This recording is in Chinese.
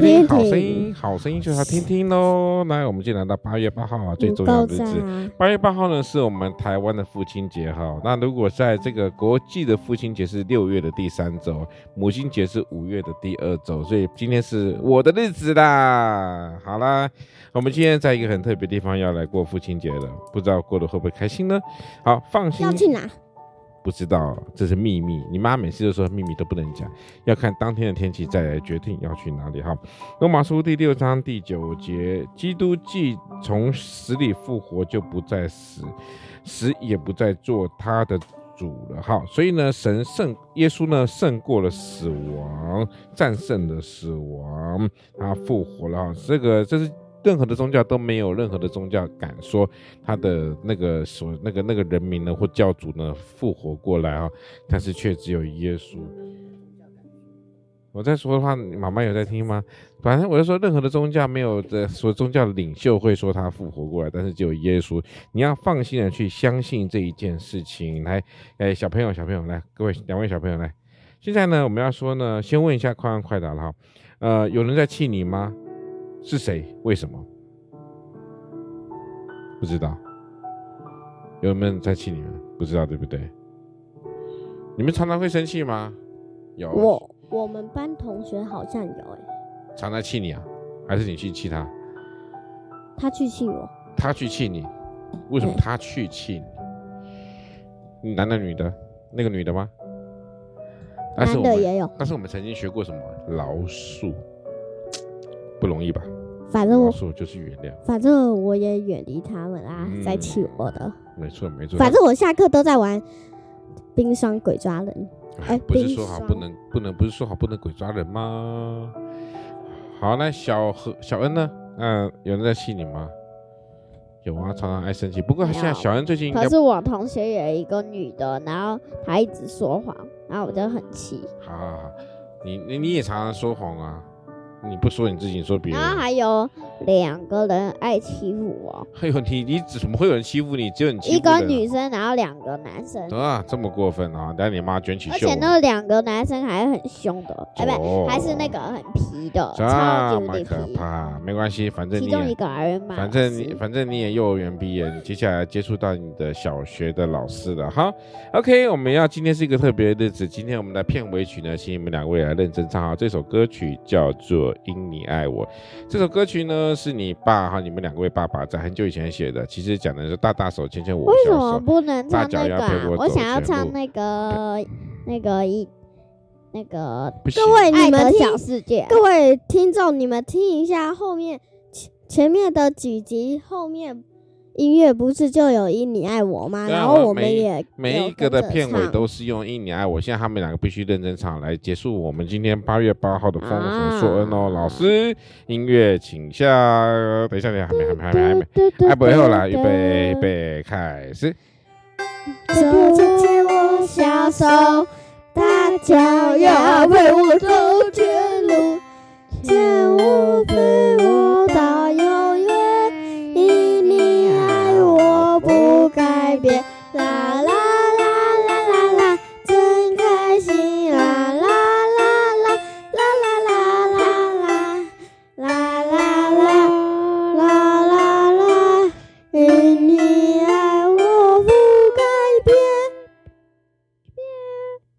听听好声音，好声音就是要听听喽。那，我们就来到八月八号啊，最重要的日子。八月八号呢，是我们台湾的父亲节哈。那如果在这个国际的父亲节是六月的第三周，母亲节是五月的第二周，所以今天是我的日子啦。好啦，我们今天在一个很特别的地方要来过父亲节了，不知道过得会不会开心呢？好，放心。要去哪？不知道，这是秘密。你妈每次都说秘密都不能讲，要看当天的天气再来决定要去哪里。哈，罗马书第六章第九节，基督既从死里复活，就不再死，死也不再做他的主了。哈，所以呢，神胜耶稣呢胜过了死亡，战胜了死亡，他复活了。哈，这个这是。任何的宗教都没有任何的宗教敢说他的那个所那个那个人民呢或教主呢复活过来啊，但是却只有耶稣。我在说的话，妈妈有在听吗？反正我就说，任何的宗教没有的说宗教领袖会说他复活过来，但是只有耶稣。你要放心的去相信这一件事情。来，哎，小朋友，小朋友，来，各位两位小朋友来。现在呢，我们要说呢，先问一下快问快答了哈。呃，有人在气你吗？是谁？为什么？不知道。有没有人在气你们？不知道，对不对？你们常常会生气吗？有。我我们班同学好像有哎。常常气你啊？还是你去气他？他去气我。他去气你？为什么他去气你？男的女的？那个女的吗？男的也有。但是我们曾经学过什么？饶恕。不容易吧？反正我说就是原谅。反正我也远离他们啊，嗯、在气我的。没错没错。反正我下课都在玩冰霜鬼抓人。哎，不是说好不能不能，不是说好不能鬼抓人吗？好，那小何小恩呢？嗯，有人在气你吗？有啊，常常爱生气。不过现在小恩最近可是我同学有一个女的，然后她一直说谎，然后我就很气。好好好，你你你也常常说谎啊。你不说你自己，说别人。然后还有两个人爱欺负我。还有你，你怎么会有人欺负你？只有你欺负一个女生，然后两个男生。啊，这么过分啊！等下你妈卷起袖。而且那两个男生还很凶的，哎，不，还是那个很皮的，超级。可怕，没关系，反正你其中一个而已嘛。反正你，反正你也幼儿园毕业，你接下来接触到你的小学的老师了哈。OK，我们要今天是一个特别的日子，今天我们的片尾曲呢，请你们两位来认真唱好这首歌曲，叫做。因你爱我，这首歌曲呢，是你爸和，你们两位爸爸在很久以前写的。其实讲的是大大手牵牵我，为什么不能唱那个、啊？我想要唱那个那个一那个。各位你们听，各位听众你们听一下后面前前面的几集后面。音乐不是就有因你爱我吗？然后我们也每一个的片尾都是用因你爱我。现在他们两个必须认真唱来结束我们今天八月八号的丰禾硕恩哦。老师，音乐请下。等一下，等一下，还没，还没，还没，还没。哎，不会了，预备，预备，开始。手牵牵我小手，大脚丫陪我走